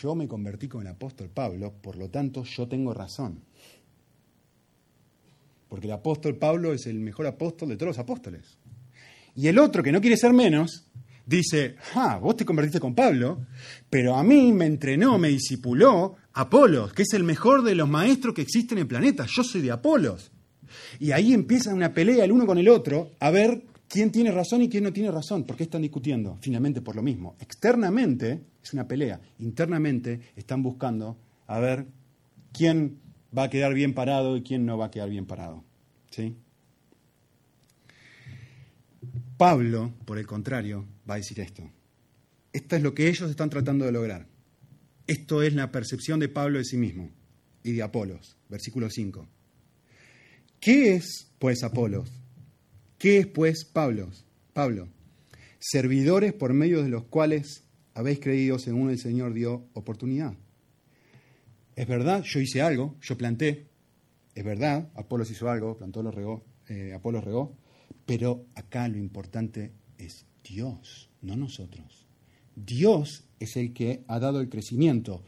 yo me convertí con el apóstol Pablo, por lo tanto yo tengo razón. Porque el apóstol Pablo es el mejor apóstol de todos los apóstoles. Y el otro, que no quiere ser menos, dice, ah, vos te convertiste con Pablo, pero a mí me entrenó, me discipuló Apolos, que es el mejor de los maestros que existen en el planeta. Yo soy de Apolos. Y ahí empieza una pelea el uno con el otro a ver quién tiene razón y quién no tiene razón. ¿Por qué están discutiendo? Finalmente por lo mismo. Externamente es una pelea. Internamente están buscando a ver quién va a quedar bien parado y quién no va a quedar bien parado. ¿Sí? Pablo, por el contrario, va a decir esto. Esto es lo que ellos están tratando de lograr. Esto es la percepción de Pablo de sí mismo y de Apolos, versículo 5. ¿Qué es, pues, Apolos? ¿Qué es, pues, Pablo? Pablo, servidores por medio de los cuales habéis creído según el Señor dio oportunidad. Es verdad, yo hice algo, yo planté, es verdad, Apolos hizo algo, plantó, lo regó, eh, Apolos regó, pero acá lo importante es Dios, no nosotros. Dios es el que ha dado el crecimiento.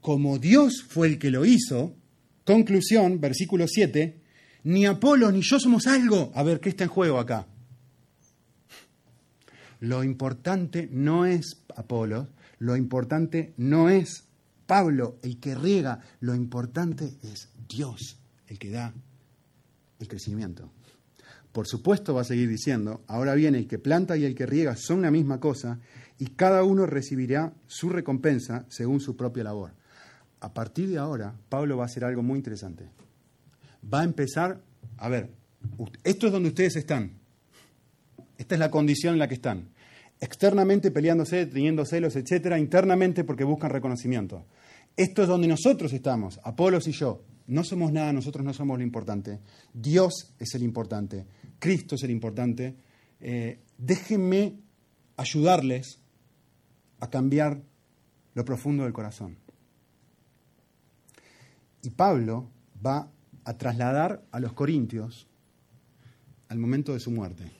Como Dios fue el que lo hizo, conclusión, versículo 7, ni Apolo ni yo somos algo. A ver, ¿qué está en juego acá? Lo importante no es Apolo, lo importante no es Pablo el que riega, lo importante es Dios el que da el crecimiento. Por supuesto va a seguir diciendo, ahora bien, el que planta y el que riega son la misma cosa y cada uno recibirá su recompensa según su propia labor. A partir de ahora, Pablo va a hacer algo muy interesante. Va a empezar, a ver, esto es donde ustedes están. Esta es la condición en la que están. Externamente peleándose, teniendo celos, etcétera, internamente porque buscan reconocimiento. Esto es donde nosotros estamos, Apolos y yo. No somos nada, nosotros no somos lo importante. Dios es el importante, Cristo es el importante. Eh, déjenme ayudarles a cambiar lo profundo del corazón. Y Pablo va a trasladar a los corintios al momento de su muerte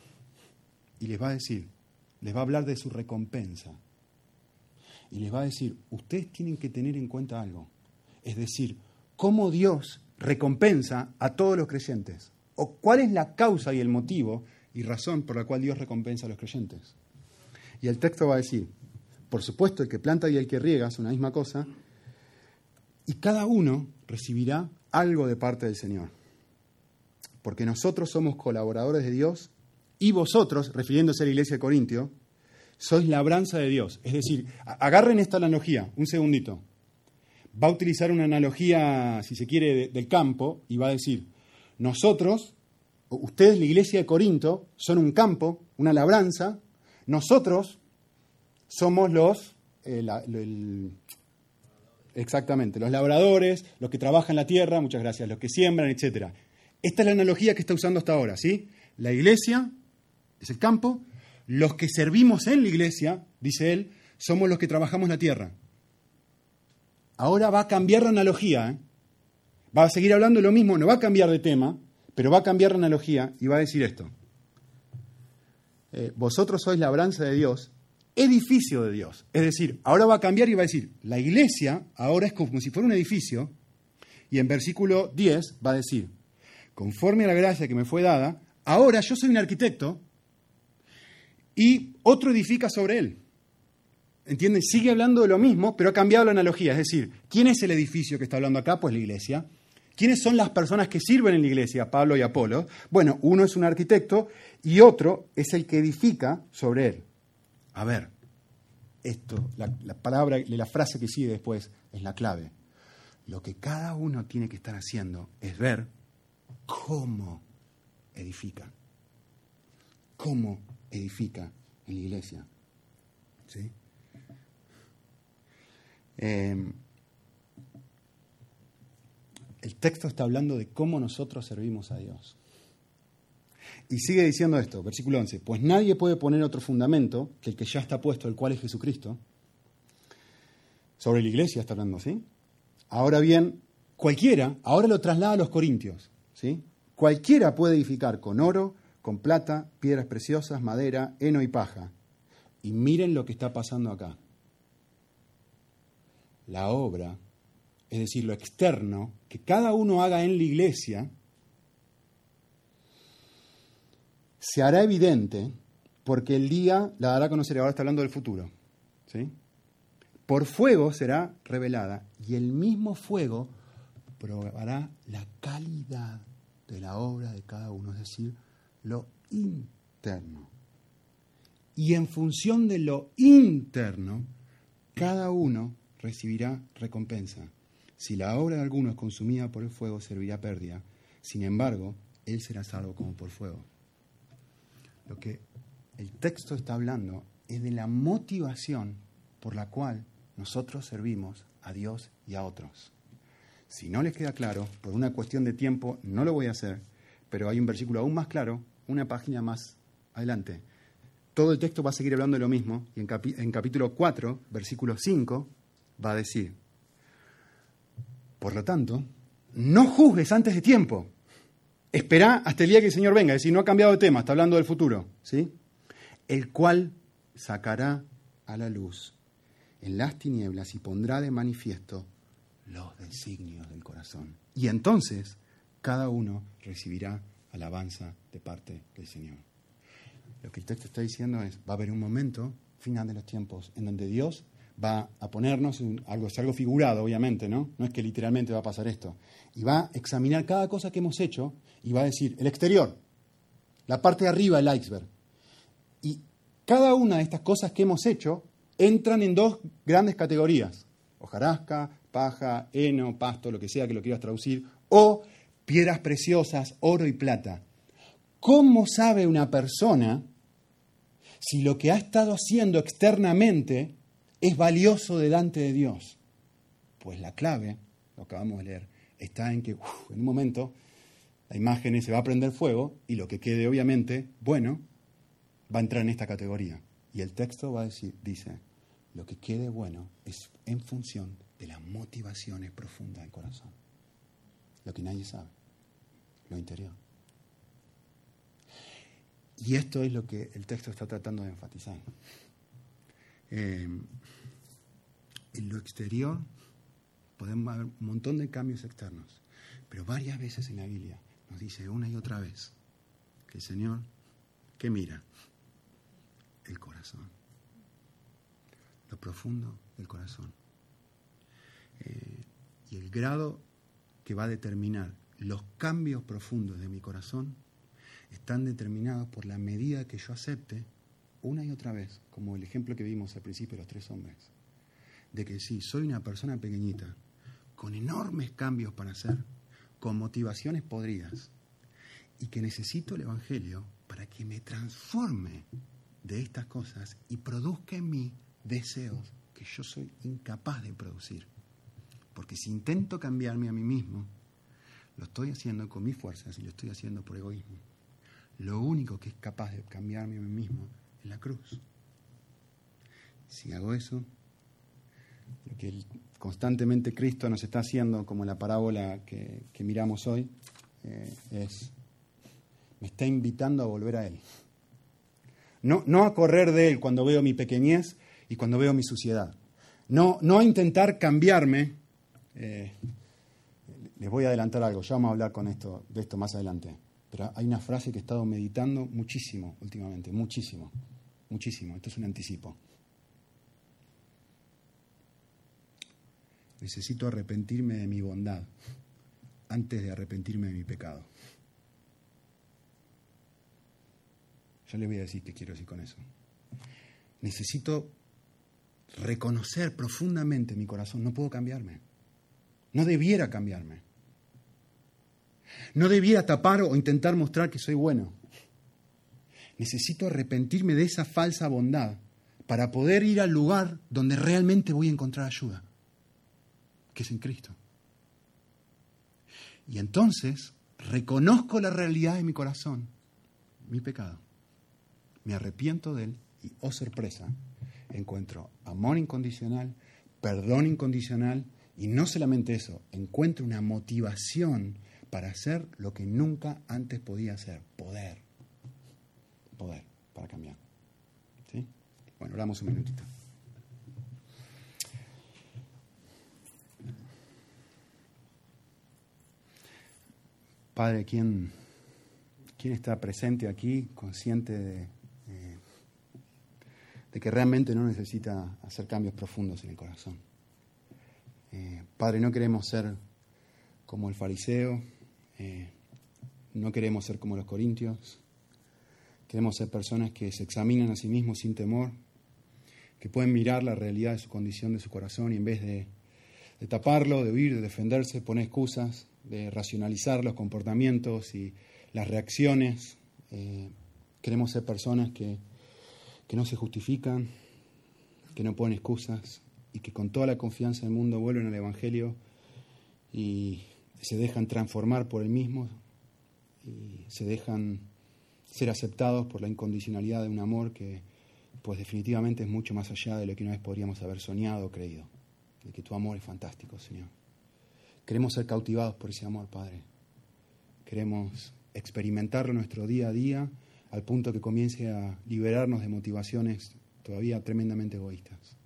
y les va a decir, les va a hablar de su recompensa y les va a decir, ustedes tienen que tener en cuenta algo, es decir, cómo Dios recompensa a todos los creyentes o cuál es la causa y el motivo y razón por la cual Dios recompensa a los creyentes. Y el texto va a decir, por supuesto, el que planta y el que riega son la misma cosa, y cada uno recibirá algo de parte del Señor. Porque nosotros somos colaboradores de Dios y vosotros, refiriéndose a la iglesia de Corintio, sois labranza de Dios. Es decir, agarren esta analogía, un segundito. Va a utilizar una analogía, si se quiere, del campo y va a decir, nosotros, ustedes, la iglesia de Corinto, son un campo, una labranza, nosotros somos los, eh, exactamente, los labradores, los que trabajan la tierra, muchas gracias, los que siembran, etc. Esta es la analogía que está usando hasta ahora, ¿sí? La iglesia es el campo, los que servimos en la iglesia, dice él, somos los que trabajamos la tierra. Ahora va a cambiar la analogía, ¿eh? va a seguir hablando lo mismo, no va a cambiar de tema, pero va a cambiar la analogía y va a decir esto. Eh, vosotros sois labranza de Dios, edificio de Dios. Es decir, ahora va a cambiar y va a decir, la iglesia ahora es como si fuera un edificio, y en versículo 10 va a decir, conforme a la gracia que me fue dada, ahora yo soy un arquitecto y otro edifica sobre él. ¿Entienden? Sigue hablando de lo mismo, pero ha cambiado la analogía. Es decir, ¿quién es el edificio que está hablando acá? Pues la iglesia. ¿Quiénes son las personas que sirven en la iglesia, Pablo y Apolo? Bueno, uno es un arquitecto y otro es el que edifica sobre él. A ver, esto, la, la palabra, la frase que sigue después es la clave. Lo que cada uno tiene que estar haciendo es ver cómo edifica. Cómo edifica en la iglesia. ¿Sí? Eh, el texto está hablando de cómo nosotros servimos a Dios. Y sigue diciendo esto, versículo 11, pues nadie puede poner otro fundamento que el que ya está puesto, el cual es Jesucristo. Sobre la iglesia está hablando, ¿sí? Ahora bien, cualquiera, ahora lo traslada a los corintios, ¿sí? Cualquiera puede edificar con oro, con plata, piedras preciosas, madera, heno y paja. Y miren lo que está pasando acá. La obra, es decir, lo externo, que cada uno haga en la iglesia, se hará evidente porque el día la dará a conocer, ahora está hablando del futuro. ¿sí? Por fuego será revelada y el mismo fuego probará la calidad de la obra de cada uno, es decir, lo interno. Y en función de lo interno, cada uno recibirá recompensa. Si la obra de alguno es consumida por el fuego, servirá pérdida. Sin embargo, él será salvo como por fuego. Lo que el texto está hablando es de la motivación por la cual nosotros servimos a Dios y a otros. Si no les queda claro, por una cuestión de tiempo no lo voy a hacer, pero hay un versículo aún más claro, una página más adelante. Todo el texto va a seguir hablando de lo mismo y en, capítulo 4, versículo 5, va a decir, por lo tanto, no juzgues antes de tiempo. Espera hasta el día que el Señor venga. Es decir, no ha cambiado de tema, está hablando del futuro. ¿sí? El cual sacará a la luz en las tinieblas y pondrá de manifiesto los designios del corazón. Y entonces cada uno recibirá alabanza de parte del Señor. Lo que el texto está diciendo es, va a haber un momento, final de los tiempos, en donde Dios va a ponernos, algo, es algo figurado obviamente, ¿no? No es que literalmente va a pasar esto. Y va a examinar cada cosa que hemos hecho y va a decir, el exterior, la parte de arriba del iceberg. Y cada una de estas cosas que hemos hecho entran en dos grandes categorías, hojarasca, paja, heno, pasto, lo que sea que lo quieras traducir, o piedras preciosas, oro y plata. ¿Cómo sabe una persona si lo que ha estado haciendo externamente es valioso delante de Dios? Pues la clave, lo acabamos de leer, está en que en un momento la imagen se va a prender fuego y lo que quede obviamente bueno va a entrar en esta categoría. Y el texto va a decir, dice, lo que quede bueno es en función de las motivaciones profundas del corazón. Lo que nadie sabe, lo interior. Y esto es lo que el texto está tratando de enfatizar. Eh, en lo exterior podemos ver un montón de cambios externos, pero varias veces en la Biblia nos dice una y otra vez que el Señor, que mira? El corazón lo profundo del corazón. Eh, y el grado que va a determinar los cambios profundos de mi corazón están determinados por la medida que yo acepte una y otra vez, como el ejemplo que vimos al principio los tres hombres, de que sí, soy una persona pequeñita, con enormes cambios para hacer, con motivaciones podridas, y que necesito el Evangelio para que me transforme de estas cosas y produzca en mí deseos que yo soy incapaz de producir. Porque si intento cambiarme a mí mismo, lo estoy haciendo con mis fuerzas y lo estoy haciendo por egoísmo. Lo único que es capaz de cambiarme a mí mismo es la cruz. Si hago eso, que constantemente Cristo nos está haciendo, como la parábola que, miramos hoy, eh, es, me está invitando a volver a Él. No, no a correr de Él cuando veo mi pequeñez, y cuando veo mi suciedad. No, no a intentar cambiarme. Eh, les voy a adelantar algo, ya vamos a hablar con esto, de esto más adelante. Hay una frase que he estado meditando muchísimo últimamente, muchísimo, muchísimo. Esto es un anticipo. Necesito arrepentirme de mi bondad antes de arrepentirme de mi pecado. Yo les voy a decir qué quiero decir con eso. Necesito reconocer profundamente mi corazón, no puedo cambiarme. No debiera cambiarme. No debiera tapar o intentar mostrar que soy bueno. Necesito arrepentirme de esa falsa bondad para poder ir al lugar donde realmente voy a encontrar ayuda, que es en Cristo. Y entonces reconozco la realidad de mi corazón, mi pecado. Me arrepiento de él y, oh sorpresa, encuentro amor incondicional, perdón incondicional y no solamente eso, encuentro una motivación para hacer lo que nunca antes podía hacer, poder. poder para cambiar. ¿Sí? Bueno, oramos un minutito. Padre, ¿quién, ¿quién está presente aquí, consciente de, eh, que realmente no necesita hacer cambios profundos en el corazón? Eh, padre, no queremos ser como el fariseo, eh, no queremos ser como los corintios, queremos ser personas que se examinan a sí mismos sin temor, que pueden mirar la realidad de su condición, de su corazón, y en vez de, taparlo, de huir, de defenderse, poner excusas, de racionalizar los comportamientos y las reacciones. Eh, queremos ser personas que, que no se justifican, que no ponen excusas y que con toda la confianza del mundo vuelven al Evangelio y se dejan transformar por el mismo y se dejan ser aceptados por la incondicionalidad de un amor que pues definitivamente es mucho más allá de lo que una vez podríamos haber soñado o creído, de que tu amor es fantástico, Señor. Queremos ser cautivados por ese amor, Padre. Queremos experimentarlo nuestro día a día al punto que comience a liberarnos de motivaciones todavía tremendamente egoístas.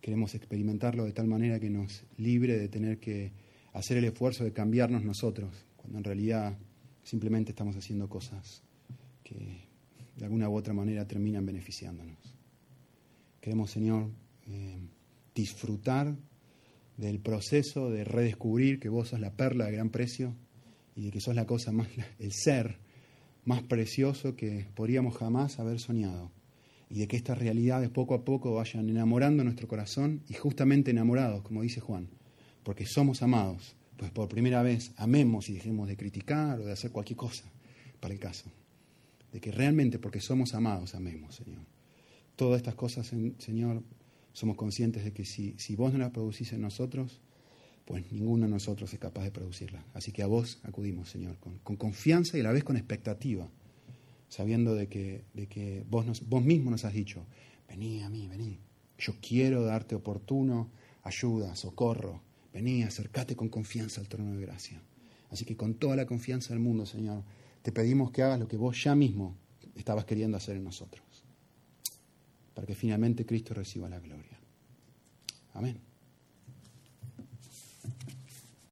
Queremos experimentarlo de tal manera que nos libre de tener que hacer el esfuerzo de cambiarnos nosotros, cuando en realidad simplemente estamos haciendo cosas que de alguna u otra manera terminan beneficiándonos. Queremos, Señor, eh, disfrutar del proceso de redescubrir que vos sos la perla de gran precio y de que sos la cosa más, el ser más precioso que podríamos jamás haber soñado. Y de que estas realidades poco a poco vayan enamorando nuestro corazón y justamente enamorados, como dice Juan, porque somos amados, pues por primera vez amemos y dejemos de criticar o de hacer cualquier cosa para el caso. De que realmente porque somos amados amemos, Señor. Todas estas cosas, Señor, somos conscientes de que si, si vos no las producís en nosotros, pues ninguno de nosotros es capaz de producirla. Así que a vos acudimos, Señor, con, con confianza y a la vez con expectativa, sabiendo de que, de que vos, nos, vos mismo nos has dicho, vení a mí, vení, yo quiero darte oportuno ayuda, socorro, vení, acércate con confianza al trono de gracia. Así que con toda la confianza del mundo, Señor, te pedimos que hagas lo que vos ya mismo estabas queriendo hacer en nosotros para que finalmente Cristo reciba la gloria. Amén.